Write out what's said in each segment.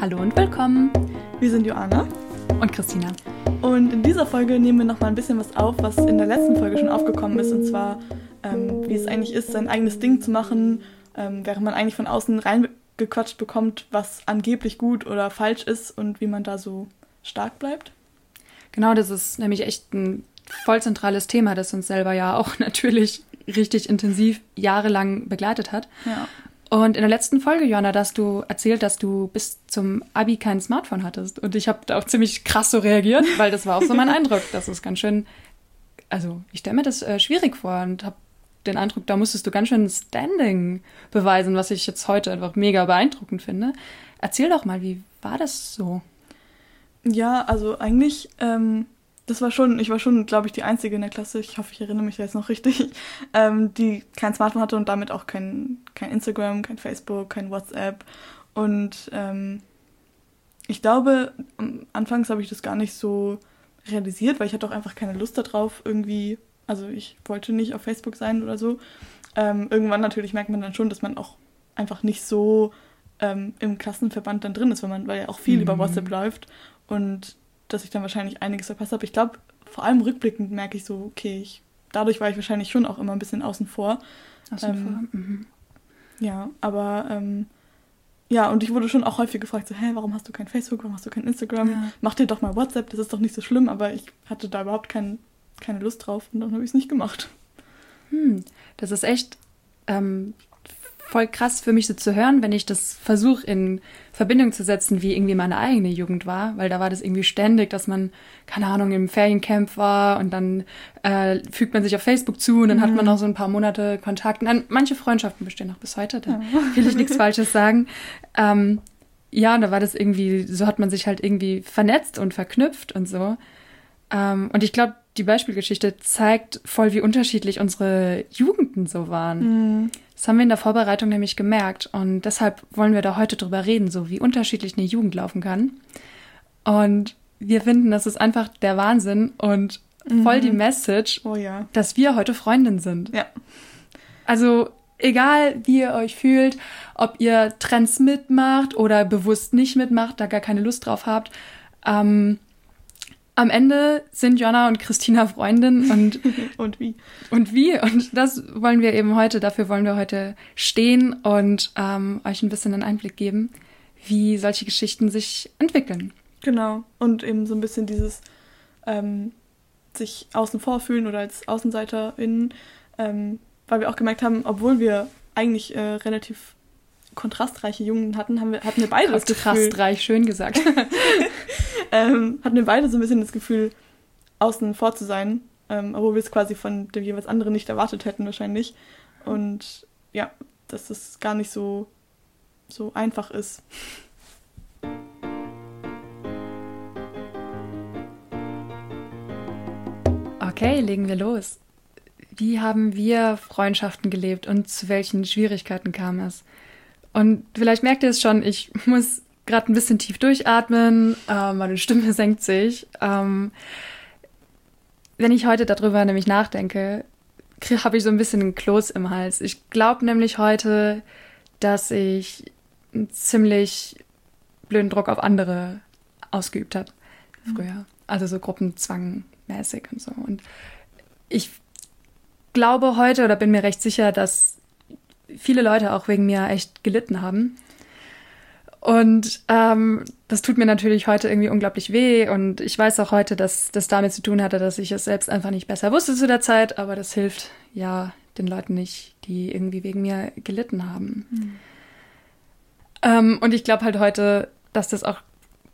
Hallo und willkommen. Wir sind Joanna und Christina. Und in dieser Folge nehmen wir noch mal ein bisschen was auf, was in der letzten Folge schon aufgekommen ist. Und zwar, ähm, wie es eigentlich ist, sein eigenes Ding zu machen, ähm, während man eigentlich von außen reingequatscht bekommt, was angeblich gut oder falsch ist und wie man da so stark bleibt. Genau, das ist nämlich echt ein voll zentrales Thema, das uns selber ja auch natürlich richtig intensiv jahrelang begleitet hat. Ja. Und in der letzten Folge, Johanna, hast du erzählt, dass du bis zum Abi kein Smartphone hattest. Und ich habe da auch ziemlich krass so reagiert, weil das war auch so mein Eindruck. Das ist ganz schön, also ich stelle mir das äh, schwierig vor und habe den Eindruck, da musstest du ganz schön Standing beweisen, was ich jetzt heute einfach mega beeindruckend finde. Erzähl doch mal, wie war das so? Ja, also eigentlich ähm, das war schon, ich war schon, glaube ich, die Einzige in der Klasse, ich hoffe, ich erinnere mich jetzt noch richtig, ähm, die kein Smartphone hatte und damit auch kein, kein Instagram, kein Facebook, kein WhatsApp. Und ähm, ich glaube, anfangs habe ich das gar nicht so realisiert, weil ich hatte auch einfach keine Lust darauf, irgendwie, also ich wollte nicht auf Facebook sein oder so. Ähm, irgendwann natürlich merkt man dann schon, dass man auch einfach nicht so ähm, im Klassenverband dann drin ist, weil man, weil ja auch viel mhm. über WhatsApp läuft. Und dass ich dann wahrscheinlich einiges verpasst habe. Ich glaube, vor allem rückblickend merke ich so, okay, ich, dadurch war ich wahrscheinlich schon auch immer ein bisschen außen vor. Außen ähm, vor. Mhm. Ja, aber ähm, ja, und ich wurde schon auch häufig gefragt, so, hä, warum hast du kein Facebook, warum hast du kein Instagram? Ja. Mach dir doch mal WhatsApp, das ist doch nicht so schlimm, aber ich hatte da überhaupt kein, keine Lust drauf und dann habe ich es nicht gemacht. Hm, das ist echt ähm, voll krass für mich so zu hören, wenn ich das versuche in Verbindung zu setzen, wie irgendwie meine eigene Jugend war, weil da war das irgendwie ständig, dass man, keine Ahnung, im Feriencamp war und dann äh, fügt man sich auf Facebook zu und dann mhm. hat man mhm. noch so ein paar Monate Kontakt. Und manche Freundschaften bestehen noch bis heute, da will ich nichts Falsches sagen. Ähm, ja, und da war das irgendwie, so hat man sich halt irgendwie vernetzt und verknüpft und so. Ähm, und ich glaube, die Beispielgeschichte zeigt voll, wie unterschiedlich unsere Jugenden so waren. Mhm. Das haben wir in der Vorbereitung nämlich gemerkt und deshalb wollen wir da heute drüber reden, so wie unterschiedlich eine Jugend laufen kann. Und wir finden, das ist einfach der Wahnsinn und voll mhm. die Message, oh ja. dass wir heute Freundinnen sind. Ja. Also egal, wie ihr euch fühlt, ob ihr Trends mitmacht oder bewusst nicht mitmacht, da gar keine Lust drauf habt, ähm, am Ende sind Jonna und Christina Freundin und und wie und wie und das wollen wir eben heute. Dafür wollen wir heute stehen und ähm, euch ein bisschen einen Einblick geben, wie solche Geschichten sich entwickeln. Genau und eben so ein bisschen dieses ähm, sich außen vor fühlen oder als Außenseiterin, ähm, weil wir auch gemerkt haben, obwohl wir eigentlich äh, relativ kontrastreiche Jungen hatten, haben wir, hatten wir beide das Gefühl. Kontrastreich, schön gesagt. ähm, hatten wir beide so ein bisschen das Gefühl, außen vor zu sein, ähm, obwohl wir es quasi von dem jeweils anderen nicht erwartet hätten wahrscheinlich. Und ja, dass es gar nicht so, so einfach ist. Okay, legen wir los. Wie haben wir Freundschaften gelebt und zu welchen Schwierigkeiten kam es? Und vielleicht merkt ihr es schon, ich muss gerade ein bisschen tief durchatmen, äh, meine Stimme senkt sich. Ähm, wenn ich heute darüber nämlich nachdenke, habe ich so ein bisschen einen Kloß im Hals. Ich glaube nämlich heute, dass ich einen ziemlich blöden Druck auf andere ausgeübt habe früher. Mhm. Also so Gruppenzwangmäßig und so. Und ich glaube heute oder bin mir recht sicher, dass viele Leute auch wegen mir echt gelitten haben. Und ähm, das tut mir natürlich heute irgendwie unglaublich weh. Und ich weiß auch heute, dass das damit zu tun hatte, dass ich es selbst einfach nicht besser wusste zu der Zeit. Aber das hilft ja den Leuten nicht, die irgendwie wegen mir gelitten haben. Mhm. Ähm, und ich glaube halt heute, dass das auch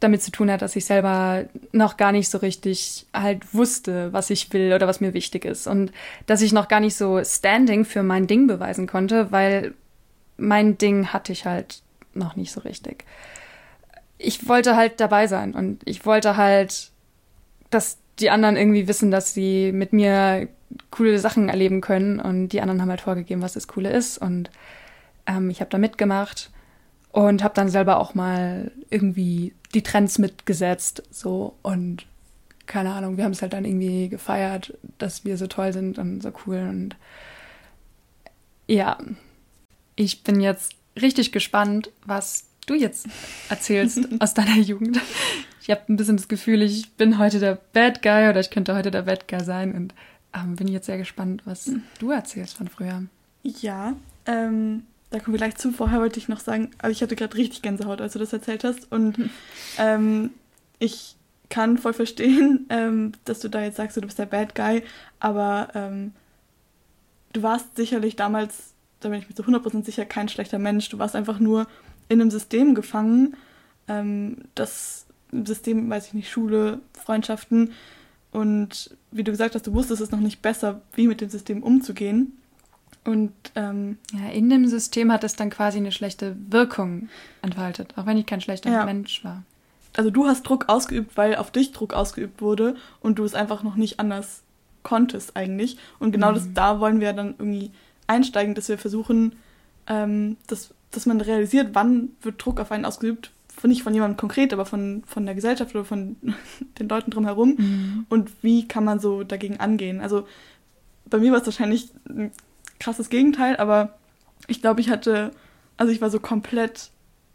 damit zu tun hat, dass ich selber noch gar nicht so richtig halt wusste, was ich will oder was mir wichtig ist. Und dass ich noch gar nicht so Standing für mein Ding beweisen konnte, weil mein Ding hatte ich halt noch nicht so richtig. Ich wollte halt dabei sein und ich wollte halt, dass die anderen irgendwie wissen, dass sie mit mir coole Sachen erleben können und die anderen haben halt vorgegeben, was das Coole ist und ähm, ich habe da mitgemacht und habe dann selber auch mal irgendwie die Trends mitgesetzt so und keine Ahnung, wir haben es halt dann irgendwie gefeiert, dass wir so toll sind und so cool und ja, ich bin jetzt richtig gespannt, was du jetzt erzählst aus deiner Jugend. Ich habe ein bisschen das Gefühl, ich bin heute der Bad Guy oder ich könnte heute der Bad Guy sein und ähm, bin jetzt sehr gespannt, was du erzählst von früher. Ja, ähm, da kommen wir gleich zu. Vorher wollte ich noch sagen, also ich hatte gerade richtig Gänsehaut, als du das erzählt hast. Und ähm, ich kann voll verstehen, ähm, dass du da jetzt sagst, du bist der Bad Guy, aber ähm, du warst sicherlich damals, da bin ich mir zu 100% sicher, kein schlechter Mensch. Du warst einfach nur in einem System gefangen, ähm, das System, weiß ich nicht, Schule, Freundschaften. Und wie du gesagt hast, du wusstest es noch nicht besser, wie mit dem System umzugehen. Und ähm, ja, in dem System hat es dann quasi eine schlechte Wirkung entfaltet, auch wenn ich kein schlechter ja. Mensch war. Also du hast Druck ausgeübt, weil auf dich Druck ausgeübt wurde und du es einfach noch nicht anders konntest eigentlich. Und genau mhm. das, da wollen wir dann irgendwie einsteigen, dass wir versuchen, ähm, dass, dass man realisiert, wann wird Druck auf einen ausgeübt, nicht von jemandem konkret, aber von, von der Gesellschaft oder von den Leuten drumherum mhm. und wie kann man so dagegen angehen. Also bei mir war es wahrscheinlich ein krasses Gegenteil, aber ich glaube, ich hatte, also ich war so komplett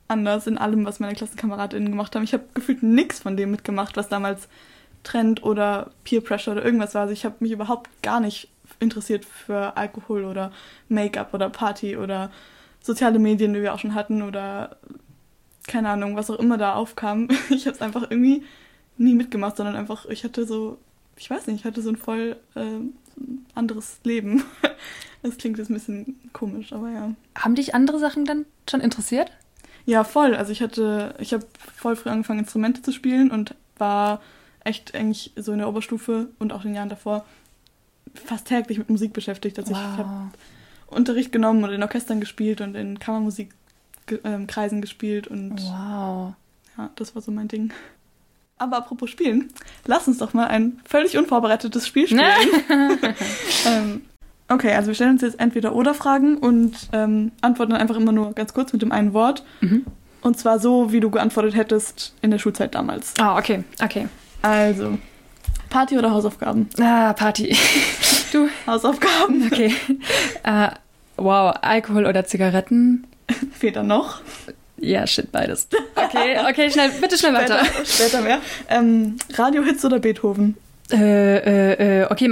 anders in allem, was meine KlassenkameradInnen gemacht haben. Ich habe gefühlt nichts von dem mitgemacht, was damals Trend oder Peer Pressure oder irgendwas war. Also ich habe mich überhaupt gar nicht interessiert für Alkohol oder Make-up oder Party oder soziale Medien, die wir auch schon hatten oder keine Ahnung, was auch immer da aufkam. Ich habe es einfach irgendwie nie mitgemacht, sondern einfach, ich hatte so, ich weiß nicht, ich hatte so ein voll äh, anderes Leben. Das klingt jetzt ein bisschen komisch, aber ja. Haben dich andere Sachen dann schon interessiert? Ja, voll. Also ich hatte, ich habe voll früh angefangen, Instrumente zu spielen und war echt eigentlich so in der Oberstufe und auch in den Jahren davor fast täglich mit Musik beschäftigt. Also wow. ich habe Unterricht genommen und in Orchestern gespielt und in Kammermusikkreisen ähm, gespielt und wow. ja, das war so mein Ding. Aber apropos Spielen, lass uns doch mal ein völlig unvorbereitetes Spiel spielen. ähm, okay, also wir stellen uns jetzt entweder oder Fragen und ähm, antworten einfach immer nur ganz kurz mit dem einen Wort. Mhm. Und zwar so, wie du geantwortet hättest in der Schulzeit damals. Ah, okay, okay. Also, Party oder Hausaufgaben? Ah, Party. du? Hausaufgaben. Okay. Uh, wow, Alkohol oder Zigaretten? Weder noch. Ja, shit, beides. Okay, okay, schnell, bitte schnell weiter. Später, später mehr. Ähm, Radiohits oder Beethoven? Äh, äh, äh okay,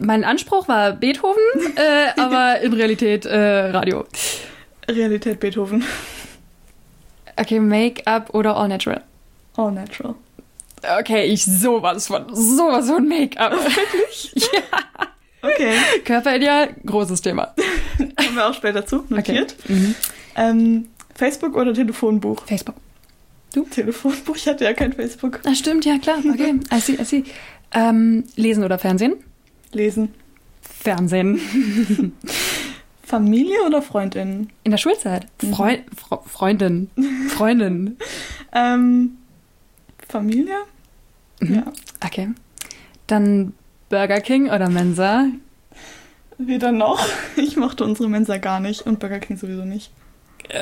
mein Anspruch war Beethoven, äh, aber in Realität äh, Radio. Realität Beethoven. Okay, Make-up oder All Natural? All Natural. Okay, ich sowas von, sowas von Make-up. Wirklich? ja. Okay. Körperideal, großes Thema. Kommen wir auch später zu, notiert. Okay. Mhm. Ähm, Facebook oder Telefonbuch? Facebook. Du? Telefonbuch? Ich hatte ja kein Facebook. Ah, stimmt, ja klar. Okay, I see, I see. Ähm, lesen oder Fernsehen? Lesen. Fernsehen. Familie oder Freundin? In der Schulzeit. Mhm. Freu Fre Freundin. Freundin. ähm, Familie? Mhm. Ja. Okay. Dann Burger King oder Mensa? Weder noch. Ich mochte unsere Mensa gar nicht und Burger King sowieso nicht.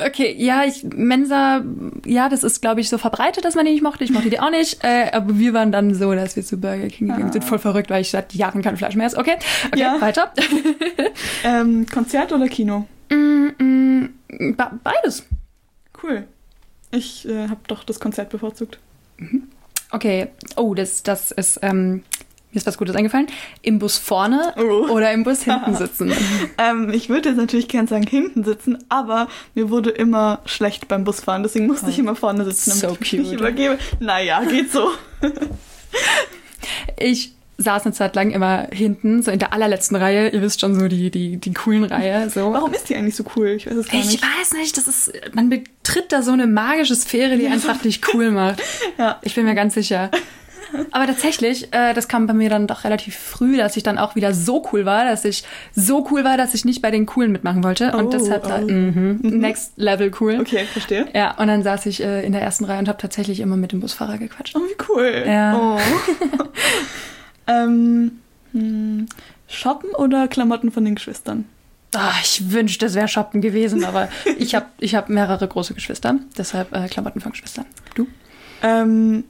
Okay, ja, ich, Mensa, ja, das ist, glaube ich, so verbreitet, dass man die nicht mochte. Ich mochte die auch nicht. Äh, aber wir waren dann so, dass wir zu Burger King gegangen ah. sind. Voll verrückt, weil ich seit Jahren kein Fleisch mehr esse. Okay, okay, ja. weiter. ähm, Konzert oder Kino? Mm, mm, beides. Cool. Ich äh, habe doch das Konzert bevorzugt. Okay. Oh, das, das ist, ähm, mir ist was Gutes eingefallen. Im Bus vorne oh. oder im Bus hinten sitzen? ähm, ich würde jetzt natürlich gern sagen hinten sitzen, aber mir wurde immer schlecht beim Busfahren, deswegen musste oh. ich immer vorne sitzen, damit so ich cute. mich übergebe. Naja, geht so. ich saß eine Zeit lang immer hinten, so in der allerletzten Reihe. Ihr wisst schon, so die, die, die coolen Reihe. So. Warum ist die eigentlich so cool? Ich weiß es gar ich nicht. Ich weiß nicht, das ist, man betritt da so eine magische Sphäre, die einfach dich cool macht. ja. Ich bin mir ganz sicher. Aber tatsächlich, äh, das kam bei mir dann doch relativ früh, dass ich dann auch wieder so cool war, dass ich so cool war, dass ich nicht bei den Coolen mitmachen wollte. Und oh, deshalb oh. da, mm -hmm, next level cool. Okay, verstehe. Ja, und dann saß ich äh, in der ersten Reihe und habe tatsächlich immer mit dem Busfahrer gequatscht. Oh, wie cool. Ja. Oh. ähm, hm, Shoppen oder Klamotten von den Geschwistern? Ach, ich wünschte, es wäre Shoppen gewesen, aber ich habe ich hab mehrere große Geschwister, deshalb äh, Klamotten von Geschwistern. Du? Ähm,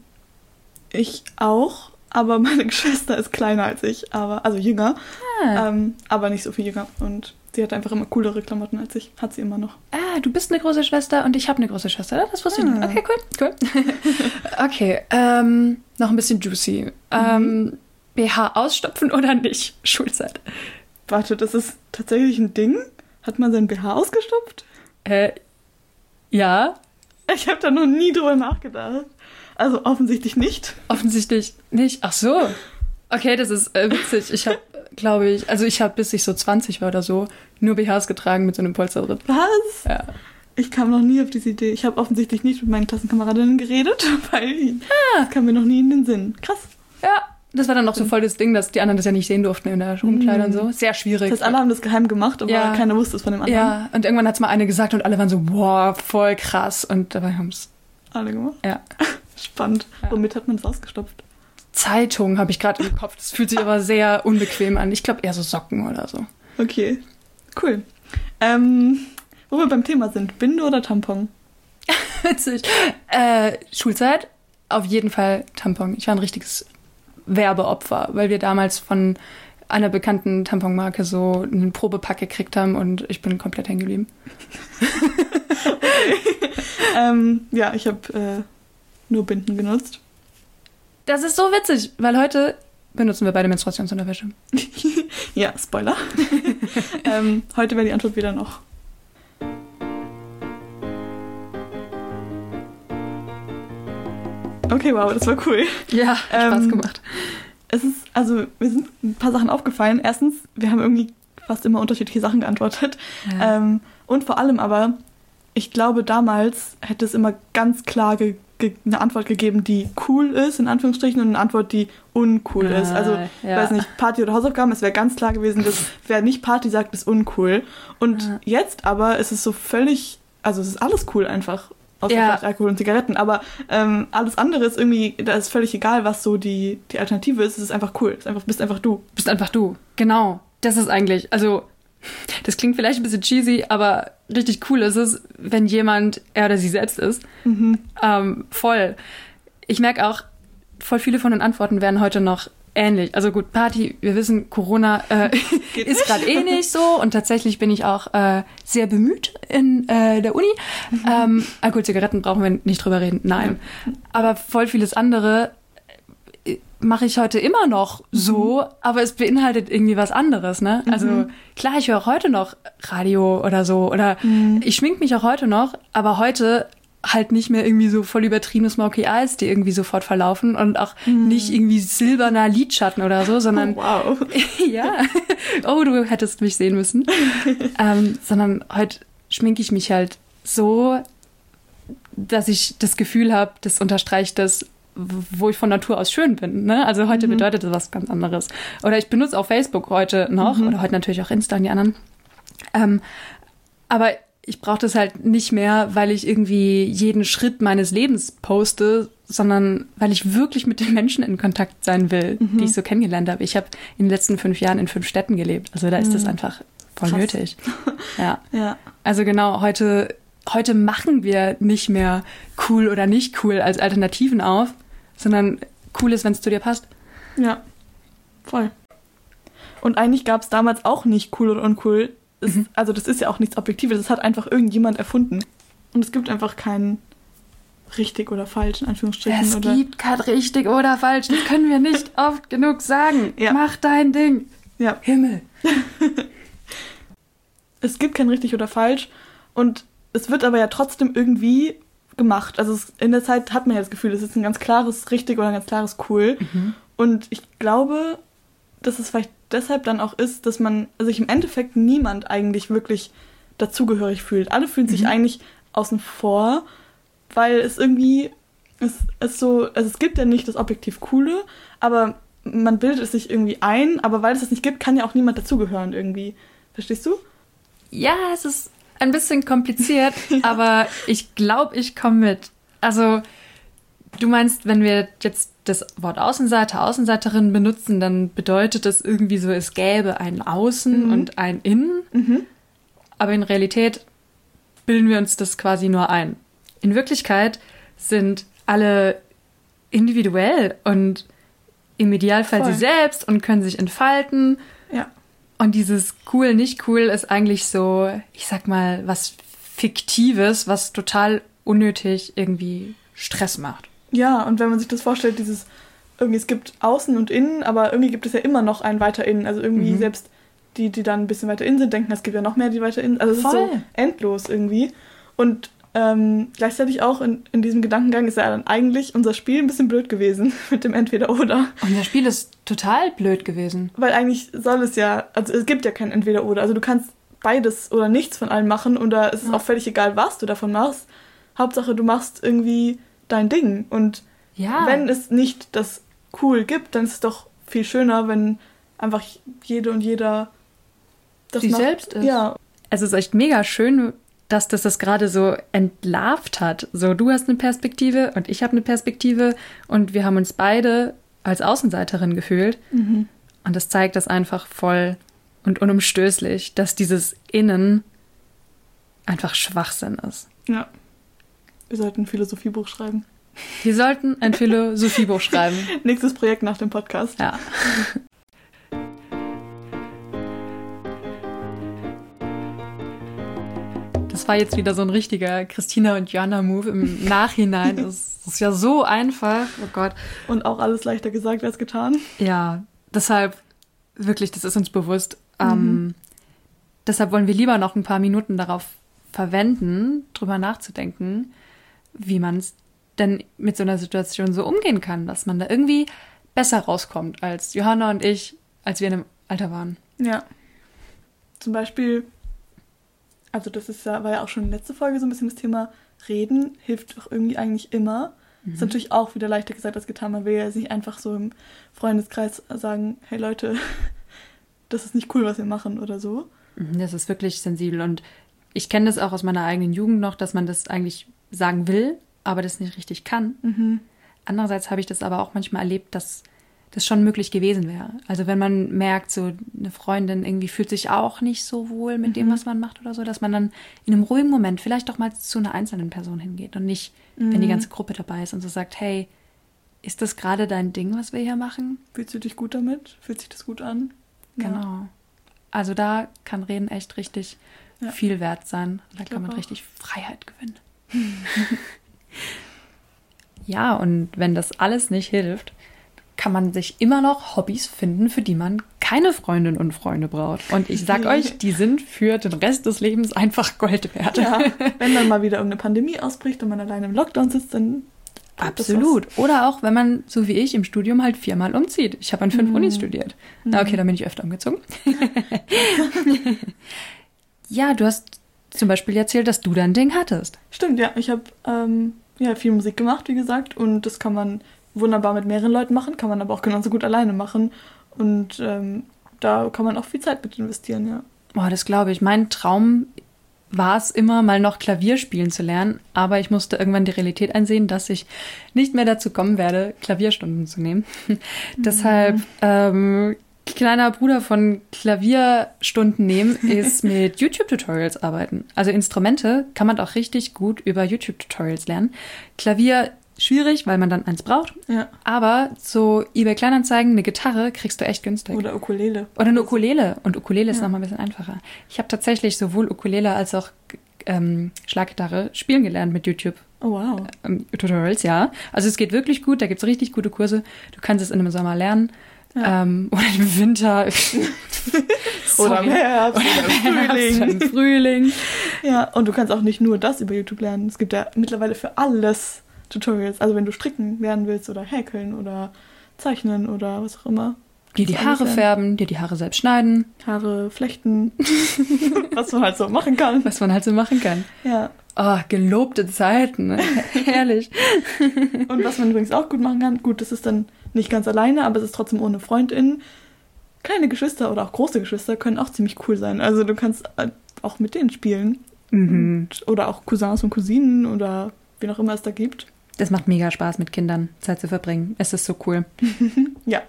ich auch, aber meine Schwester ist kleiner als ich, aber also jünger, ah. ähm, aber nicht so viel jünger und Sie hat einfach immer coolere Klamotten als ich. Hat sie immer noch. Ah, du bist eine große Schwester und ich habe eine große Schwester. Das wusste ich Ah. nicht. Okay, cool. cool. okay, ähm, noch ein bisschen juicy. Ähm, BH ausstopfen oder nicht? Schulzeit. Warte, das ist tatsächlich ein Ding? Hat man sein BH ausgestopft? Äh, ja, Ich habe da noch nie drüber nachgedacht. Also offensichtlich nicht. offensichtlich nicht. Ach so. Okay, das ist äh, witzig. Ich habe, glaube ich, also ich habe, bis ich so 20 war oder so, nur BHs getragen mit so einem Polster drin. Was? Ja. Ich kam noch nie auf diese Idee. Ich habe offensichtlich nicht mit meinen Klassenkameradinnen geredet, weil das kam mir noch nie in den Sinn. Krass. Ja, das war dann noch so voll das Ding, dass die anderen das ja nicht sehen durften in der Umkleide und so. Sehr schwierig. Das heißt, alle haben das geheim gemacht, aber Ja. keiner wusste es von dem anderen. ja, und irgendwann hat's mal eine gesagt und alle waren so, wow, voll krass. Und dabei haben's, Alle gemacht. ja. Spannend. Ja. Womit hat man es ausgestopft? Zeitung habe ich gerade im Kopf. Das fühlt sich aber sehr unbequem an. Ich glaube eher so Socken oder so. Okay. Cool. Ähm, wo wir beim Thema sind, Binde oder Tampon? Witzig. Äh, Schulzeit, auf jeden Fall Tampon. Ich war ein richtiges Werbeopfer, weil wir damals von einer bekannten Tamponmarke so einen Probepack gekriegt haben und ich bin komplett hängen geblieben. ähm, ja, ich habe äh, nur Binden genutzt. Das ist so witzig, weil heute benutzen wir beide Menstruationsunterwäsche. Ja, Spoiler. ähm, heute wäre die Antwort wieder noch. Okay, wow, das war cool. Ja, hat Spaß Ähm, gemacht. Es ist, also, mir sind ein paar Sachen aufgefallen. Erstens, wir haben irgendwie fast immer unterschiedliche Sachen geantwortet. Ja. Ähm, und vor allem aber, ich glaube, damals hätte es immer ganz klar ge eine Antwort gegeben, die cool ist, in Anführungsstrichen, und eine Antwort, die uncool ist. Also, Ah, ich ja. weiß nicht, Party oder Hausaufgaben, es wäre ganz klar gewesen, dass wer nicht Party sagt, ist uncool. Und Ja. jetzt aber ist es so völlig, also es ist alles cool einfach. Außer Ja. vielleicht Alkohol und Zigaretten. Aber ähm, alles andere ist irgendwie, da ist völlig egal, was so die, die Alternative ist. Es ist einfach cool. Es ist einfach, bist einfach du. bist einfach du. Genau. Das ist eigentlich, also, das klingt vielleicht ein bisschen cheesy, aber richtig cool ist es, wenn jemand er oder sie selbst ist. Mhm. Ähm, voll. Ich merke auch, voll viele von den Antworten werden heute noch ähnlich. Also gut, Party, wir wissen, Corona äh, ist gerade eh nicht so und tatsächlich bin ich auch äh, sehr bemüht in äh, der Uni. Mhm. Ähm, Alkohol, Zigaretten brauchen wir nicht drüber reden, nein. Aber voll vieles andere äh, mache ich heute immer noch so, aber es beinhaltet irgendwie was anderes, ne? Also klar, ich höre auch heute noch Radio oder so oder ich schmink mich auch heute noch, aber heute halt nicht mehr irgendwie so voll übertriebene Smoky Eyes, die irgendwie sofort verlaufen und auch nicht irgendwie silberner Lidschatten oder so, sondern Oh, wow. ja. Oh, du hättest mich sehen müssen. ähm, sondern heute schminke ich mich halt so, dass ich das Gefühl habe, das unterstreicht das, wo ich von Natur aus schön bin. Ne? Also heute bedeutet das was ganz anderes. Oder ich benutze auch Facebook heute noch oder heute natürlich auch Insta und die anderen. Ähm, aber ich brauche das halt nicht mehr, weil ich irgendwie jeden Schritt meines Lebens poste, sondern weil ich wirklich mit den Menschen in Kontakt sein will, die ich so kennengelernt habe. Ich habe in den letzten fünf Jahren in fünf Städten gelebt. Also da ist das einfach voll Krass. nötig. Ja. Ja. Also genau, heute, heute machen wir nicht mehr cool oder nicht cool als Alternativen auf, sondern cool ist, wenn es zu dir passt. Ja. Voll. Und eigentlich gab es damals auch nicht cool oder uncool. Es, Mhm. Also das ist ja auch nichts Objektives. Das hat einfach irgendjemand erfunden. Und es gibt einfach kein richtig oder falsch, in Anführungsstrichen. Es oder, gibt kein richtig oder falsch. Das können wir nicht oft genug sagen. Ja. Mach dein Ding. Ja. Himmel. Es gibt kein richtig oder falsch. Und es wird aber ja trotzdem irgendwie gemacht. Also es, in der Zeit hat man ja das Gefühl, es ist ein ganz klares richtig oder ein ganz klares cool. Und ich glaube, dass es vielleicht deshalb dann auch ist, dass man also sich im Endeffekt niemand eigentlich wirklich dazugehörig fühlt. Alle fühlen sich eigentlich außen vor, weil es irgendwie es ist so, also es gibt ja nicht das objektiv Coole, aber man bildet es sich irgendwie ein, aber weil es das nicht gibt, kann ja auch niemand dazugehören irgendwie. Verstehst du? Ja, es ist ein bisschen kompliziert, aber ich glaube, ich komme mit. Also, du meinst, wenn wir jetzt das Wort Außenseiter, Außenseiterin benutzen, dann bedeutet das irgendwie so, es gäbe ein Außen und ein Innen. Aber in Realität bilden wir uns das quasi nur ein. In Wirklichkeit sind alle individuell und im Idealfall Voll. sie selbst und können sich entfalten. Ja. Und dieses cool, nicht cool ist eigentlich so, ich sag mal, was Fiktives, was total unnötig irgendwie Stress macht. Ja, und wenn man sich das vorstellt, dieses, irgendwie es gibt außen und innen, aber irgendwie gibt es ja immer noch ein weiter innen. Also irgendwie Mhm. selbst die, die dann ein bisschen weiter innen sind, denken, es gibt ja noch mehr, die weiter innen. Also es ist Voll. so endlos irgendwie. Und ähm, gleichzeitig auch in, in diesem Gedankengang ist ja dann eigentlich unser Spiel ein bisschen blöd gewesen mit dem Entweder-Oder. Und das Spiel ist total blöd gewesen. Weil eigentlich soll es ja, also es gibt ja kein Entweder-Oder. Also du kannst beides oder nichts von allem machen oder es ist Ja. auch völlig egal, was du davon machst. Hauptsache, du machst irgendwie dein Ding. Und Ja. wenn es nicht das cool gibt, dann ist es doch viel schöner, wenn einfach jede und jeder das Sie macht. selbst ist. Ja, es ist echt mega schön, dass das das gerade so entlarvt hat. So, du hast eine Perspektive und ich habe eine Perspektive und wir haben uns beide als Außenseiterin gefühlt. Mhm. Und das zeigt das einfach voll und unumstößlich, dass dieses Innen einfach Schwachsinn ist. ja. Wir sollten ein Philosophiebuch schreiben. Wir sollten ein Philosophiebuch schreiben. Nächstes Projekt nach dem Podcast. Ja. Das war jetzt wieder so ein richtiger Christina und Joanna-Move im Nachhinein. Das ist ja so einfach. Oh Gott. Und auch alles leichter gesagt als getan. Ja, deshalb, wirklich, das ist uns bewusst. Ähm, deshalb wollen wir lieber noch ein paar Minuten darauf verwenden, drüber nachzudenken, wie man es denn mit so einer Situation so umgehen kann, dass man da irgendwie besser rauskommt als Johanna und ich, als wir in dem Alter waren. Ja. Zum Beispiel, also das ist ja, war ja auch schon letzte Folge so ein bisschen das Thema, Reden hilft doch irgendwie eigentlich immer. Ist natürlich auch wieder leichter gesagt als getan. Man will ja nicht einfach so im Freundeskreis sagen, hey Leute, das ist nicht cool, was wir machen oder so. Mhm, Das ist wirklich sensibel und ich kenne das auch aus meiner eigenen Jugend noch, dass man das eigentlich sagen will, aber das nicht richtig kann. Mhm. Andererseits habe ich das aber auch manchmal erlebt, dass das schon möglich gewesen wäre. Also wenn man merkt, so eine Freundin irgendwie fühlt sich auch nicht so wohl mit dem, was man macht oder so, dass man dann in einem ruhigen Moment vielleicht doch mal zu einer einzelnen Person hingeht und nicht, wenn die ganze Gruppe dabei ist und so sagt, hey, ist das gerade dein Ding, was wir hier machen? Fühlst du dich gut damit? Fühlt sich das gut an? Ja. Genau. Also da kann Reden echt richtig Ja. viel wert sein. Da kann man auch. richtig Freiheit gewinnen. ja, und wenn das alles nicht hilft, kann man sich immer noch Hobbys finden, für die man keine Freundinnen und Freunde braucht. Und ich sag euch, die sind für den Rest des Lebens einfach Gold wert. Ja, wenn dann mal wieder irgendeine Pandemie ausbricht und man alleine im Lockdown sitzt, dann Absolut. Oder auch, wenn man, so wie ich, im Studium halt viermal umzieht. Ich habe an fünf Mhm. Unis studiert. Na, okay, dann bin ich öfter umgezogen. ja, du hast zum Beispiel erzählt, dass du dein Ding hattest. Stimmt, ja. Ich habe ähm, ja, viel Musik gemacht, wie gesagt. Und das kann man wunderbar mit mehreren Leuten machen, kann man aber auch genauso gut alleine machen. Und ähm, da kann man auch viel Zeit mit investieren, ja. Boah, das glaube ich. Mein Traum war es immer, mal noch Klavier spielen zu lernen. Aber ich musste irgendwann die Realität einsehen, dass ich nicht mehr dazu kommen werde, Klavierstunden zu nehmen. Deshalb, ähm, kleiner Bruder von Klavierstunden nehmen, ist mit YouTube-Tutorials arbeiten. Also Instrumente kann man auch richtig gut über YouTube-Tutorials lernen. Klavier schwierig, weil man dann eins braucht. ja. Aber so eBay Kleinanzeigen, eine Gitarre kriegst du echt günstig. Oder Ukulele. Oder eine Ukulele. Und Ukulele ist Ja. nochmal ein bisschen einfacher. Ich habe tatsächlich sowohl Ukulele als auch ähm, Schlaggitarre spielen gelernt mit YouTube. Oh, wow. Ähm, Tutorials, ja. Also es geht wirklich gut, da gibt's richtig gute Kurse. Du kannst es in einem Sommer lernen. Ja. Ähm, oder im Winter. Oder im. Herbst, oder im Herbst, Frühling. im Frühling. Ja, und du kannst auch nicht nur das über YouTube lernen. Es gibt ja mittlerweile für alles Tutorials. Also wenn du stricken lernen willst oder häkeln oder zeichnen oder was auch immer. Dir die Haare färben, dir die Haare selbst schneiden, Haare flechten. was man halt so machen kann. was man halt so machen kann. Ja. Oh, gelobte Zeiten. Ne? Herrlich. Und was man übrigens auch gut machen kann, gut, das ist dann nicht ganz alleine, aber es ist trotzdem ohne FreundInnen. Kleine Geschwister oder auch große Geschwister können auch ziemlich cool sein. Also du kannst äh, auch mit denen spielen. Mhm. Und, oder auch Cousins und Cousinen oder wen auch immer es da gibt. Das macht mega Spaß, mit Kindern Zeit zu verbringen. Es ist so cool. Ja.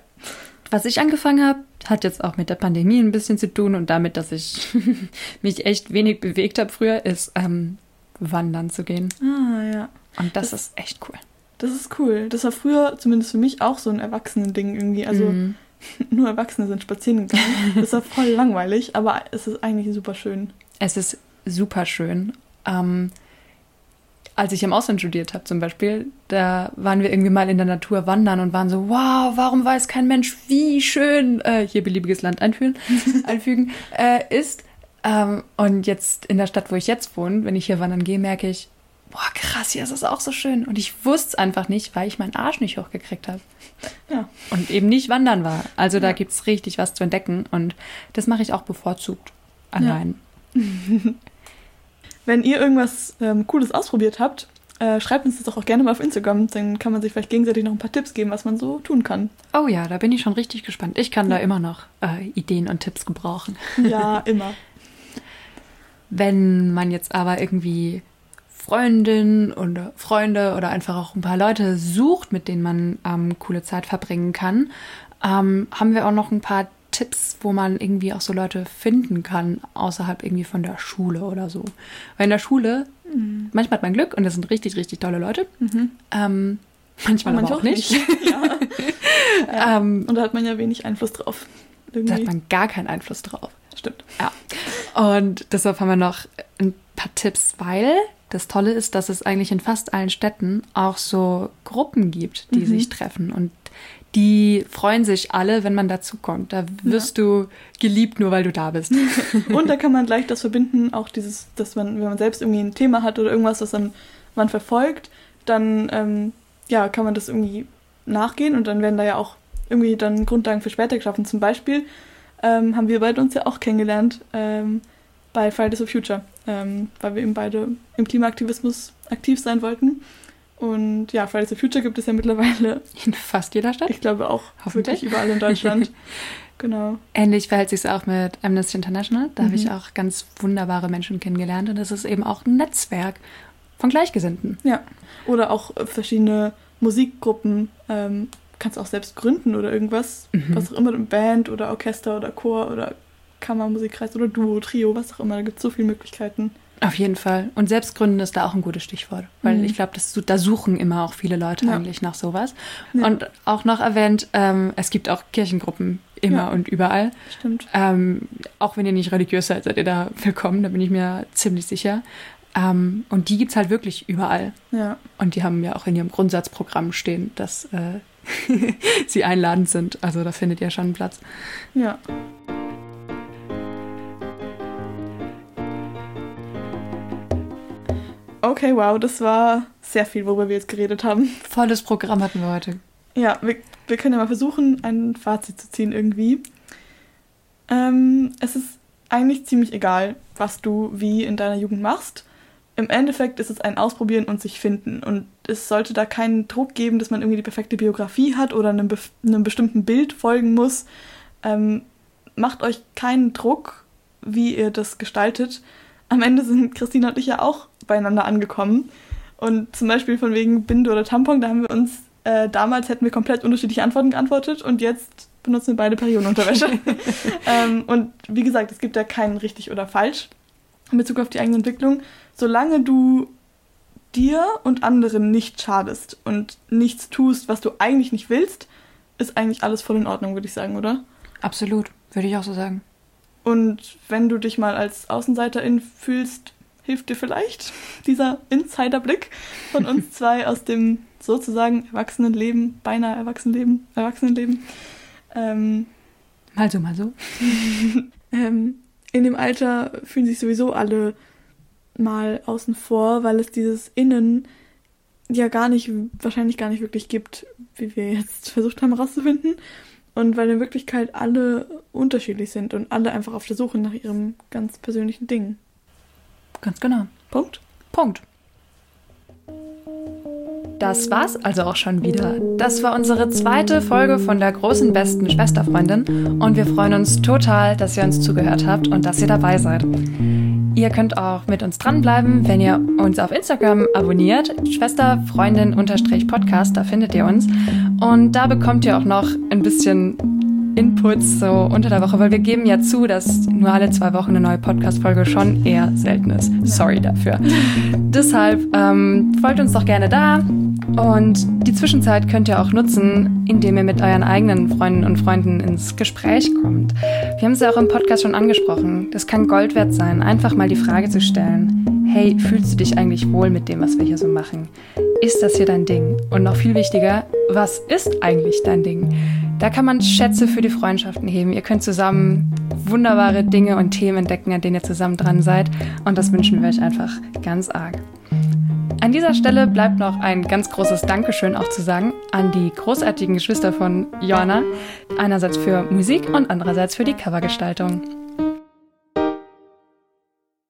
Was ich angefangen habe, hat jetzt auch mit der Pandemie ein bisschen zu tun und damit, dass ich mich echt wenig bewegt habe früher, ist ähm, wandern zu gehen. Ah, ja. Und das, Das- ist echt cool. Das ist cool. Das war früher zumindest für mich auch so ein Erwachsenen-Ding irgendwie. Also Mhm. nur Erwachsene sind spazieren gegangen. Das war voll langweilig, aber es ist eigentlich super schön. Es ist super schön. Ähm, als ich im Ausland studiert habe zum Beispiel, da waren wir irgendwie mal in der Natur wandern und waren so, wow, warum weiß kein Mensch, wie schön äh, hier beliebiges Land einfügen, einfügen äh, ist. Ähm, und jetzt in der Stadt, wo ich jetzt wohne, wenn ich hier wandern gehe, merke ich, boah, krass, hier ist es auch so schön. Und ich wusste es einfach nicht, weil ich meinen Arsch nicht hochgekriegt habe. Ja. Und eben nicht wandern war. Also da Ja. gibt es richtig was zu entdecken. Und das mache ich auch bevorzugt allein. Wenn ihr irgendwas ähm, Cooles ausprobiert habt, äh, schreibt uns das doch auch gerne mal auf Instagram. Dann kann man sich vielleicht gegenseitig noch ein paar Tipps geben, was man so tun kann. Oh ja, da bin ich schon richtig gespannt. Ich kann da immer noch äh, Ideen und Tipps gebrauchen. Ja, immer. Wenn man jetzt aber irgendwie Freundin oder Freunde oder einfach auch ein paar Leute sucht, mit denen man ähm, coole Zeit verbringen kann, ähm, haben wir auch noch ein paar Tipps, wo man irgendwie auch so Leute finden kann, außerhalb irgendwie von der Schule oder so. Weil in der Schule, manchmal hat man Glück und das sind richtig, richtig tolle Leute. Mhm. Ähm, manchmal aber auch nicht. ja. Ähm, Und da hat man ja wenig Einfluss drauf. da Irgendwie. hat man gar keinen Einfluss drauf. Stimmt. Ja. Und deshalb haben wir noch ein paar Tipps, weil das Tolle ist, dass es eigentlich in fast allen Städten auch so Gruppen gibt, die Mhm. sich treffen und die freuen sich alle, wenn man dazukommt. Da wirst du geliebt, nur weil du da bist. Und da kann man gleich das verbinden, auch dieses, dass man, wenn man selbst irgendwie ein Thema hat oder irgendwas, was dann man verfolgt, dann ähm, ja, kann man das irgendwie nachgehen und dann werden da ja auch irgendwie dann Grundlagen für später geschaffen. Zum Beispiel ähm, haben wir beide uns ja auch kennengelernt ähm, bei Fridays for Future, ähm, weil wir eben beide im Klimaaktivismus aktiv sein wollten. Und ja, Fridays for Future gibt es ja mittlerweile, In fast jeder Stadt. ich glaube auch Hoffentlich. wirklich überall in Deutschland. genau. Ähnlich verhält sich es auch mit Amnesty International. Da habe Mhm. ich auch ganz wunderbare Menschen kennengelernt und es ist eben auch ein Netzwerk von Gleichgesinnten. Ja, oder auch verschiedene Musikgruppen. Ähm, kannst auch selbst gründen oder irgendwas. Mhm. Was auch immer, eine Band oder Orchester oder Chor oder Kammermusikkreis oder Duo, Trio, was auch immer. Da gibt es so viele Möglichkeiten. Auf jeden Fall. Und Selbstgründen ist da auch ein gutes Stichwort, weil Mhm. ich glaube, da suchen immer auch viele Leute Ja. eigentlich nach sowas. Ja. Und auch noch erwähnt, ähm, es gibt auch Kirchengruppen immer Ja. und überall. Stimmt. Ähm, auch wenn ihr nicht religiös seid, seid ihr da willkommen, da bin ich mir ziemlich sicher. Ähm, und die gibt's halt wirklich überall. Ja. Und die haben ja auch in ihrem Grundsatzprogramm stehen, dass äh, sie einladend sind. Also da findet ihr schon einen Platz. Ja. Okay, wow, das war sehr viel, worüber wir jetzt geredet haben. Volles Programm hatten wir heute. Ja, wir, wir können ja mal versuchen, ein Fazit zu ziehen irgendwie. Ähm, es ist eigentlich ziemlich egal, was du wie in deiner Jugend machst. Im Endeffekt ist es ein Ausprobieren und sich finden. Und es sollte da keinen Druck geben, dass man irgendwie die perfekte Biografie hat oder einem, bef- einem bestimmten Bild folgen muss. Ähm, macht euch keinen Druck, wie ihr das gestaltet. Am Ende sind Christina und ich ja auch beieinander angekommen. Und zum Beispiel von wegen Binde oder Tampon, da haben wir uns äh, damals hätten wir komplett unterschiedliche Antworten geantwortet und jetzt benutzen wir beide Periodenunterwäsche. ähm, und wie gesagt, es gibt ja keinen richtig oder falsch in Bezug auf die eigene Entwicklung. Solange du dir und anderen nicht schadest und nichts tust, was du eigentlich nicht willst, ist eigentlich alles voll in Ordnung, würde ich sagen, oder? Absolut, würde ich auch so sagen. Und wenn du dich mal als Außenseiterin fühlst, hilft dir vielleicht dieser Insiderblick von uns zwei aus dem sozusagen Erwachsenenleben, beinahe Erwachsenenleben, Erwachsenenleben. Ähm, Mal so, mal so. ähm, in dem Alter fühlen sich sowieso alle mal außen vor, weil es dieses Innen ja gar nicht, wahrscheinlich gar nicht wirklich gibt, wie wir jetzt versucht haben herauszufinden. Und weil in Wirklichkeit alle unterschiedlich sind und alle einfach auf der Suche nach ihrem ganz persönlichen Ding. Ganz genau. Punkt. Punkt. Das war's also auch schon wieder. Das war unsere zweite Folge von der großen besten Schwesterfreundin und wir freuen uns total, dass ihr uns zugehört habt und dass ihr dabei seid. Ihr könnt auch mit uns dranbleiben, wenn ihr uns auf Instagram abonniert, Schwesterfreundin-podcast, da findet ihr uns. Und da bekommt ihr auch noch ein bisschen Inputs so unter der Woche, weil wir geben ja zu, dass nur alle zwei Wochen eine neue Podcast-Folge schon eher selten ist. Sorry dafür. Deshalb ähm, folgt uns doch gerne da und die Zwischenzeit könnt ihr auch nutzen, indem ihr mit euren eigenen Freunden und Freunden ins Gespräch kommt. Wir haben es ja auch im Podcast schon angesprochen. Das kann Gold wert sein, einfach mal die Frage zu stellen. Hey, fühlst du dich eigentlich wohl mit dem, was wir hier so machen? Ist das hier dein Ding? Und noch viel wichtiger, was ist eigentlich dein Ding? Da kann man Schätze für die Freundschaften heben. Ihr könnt zusammen wunderbare Dinge und Themen entdecken, an denen ihr zusammen dran seid. Und das wünschen wir euch einfach ganz arg. An dieser Stelle bleibt noch ein ganz großes Dankeschön auch zu sagen an die großartigen Geschwister von Joanna. Einerseits für Musik und andererseits für die Covergestaltung.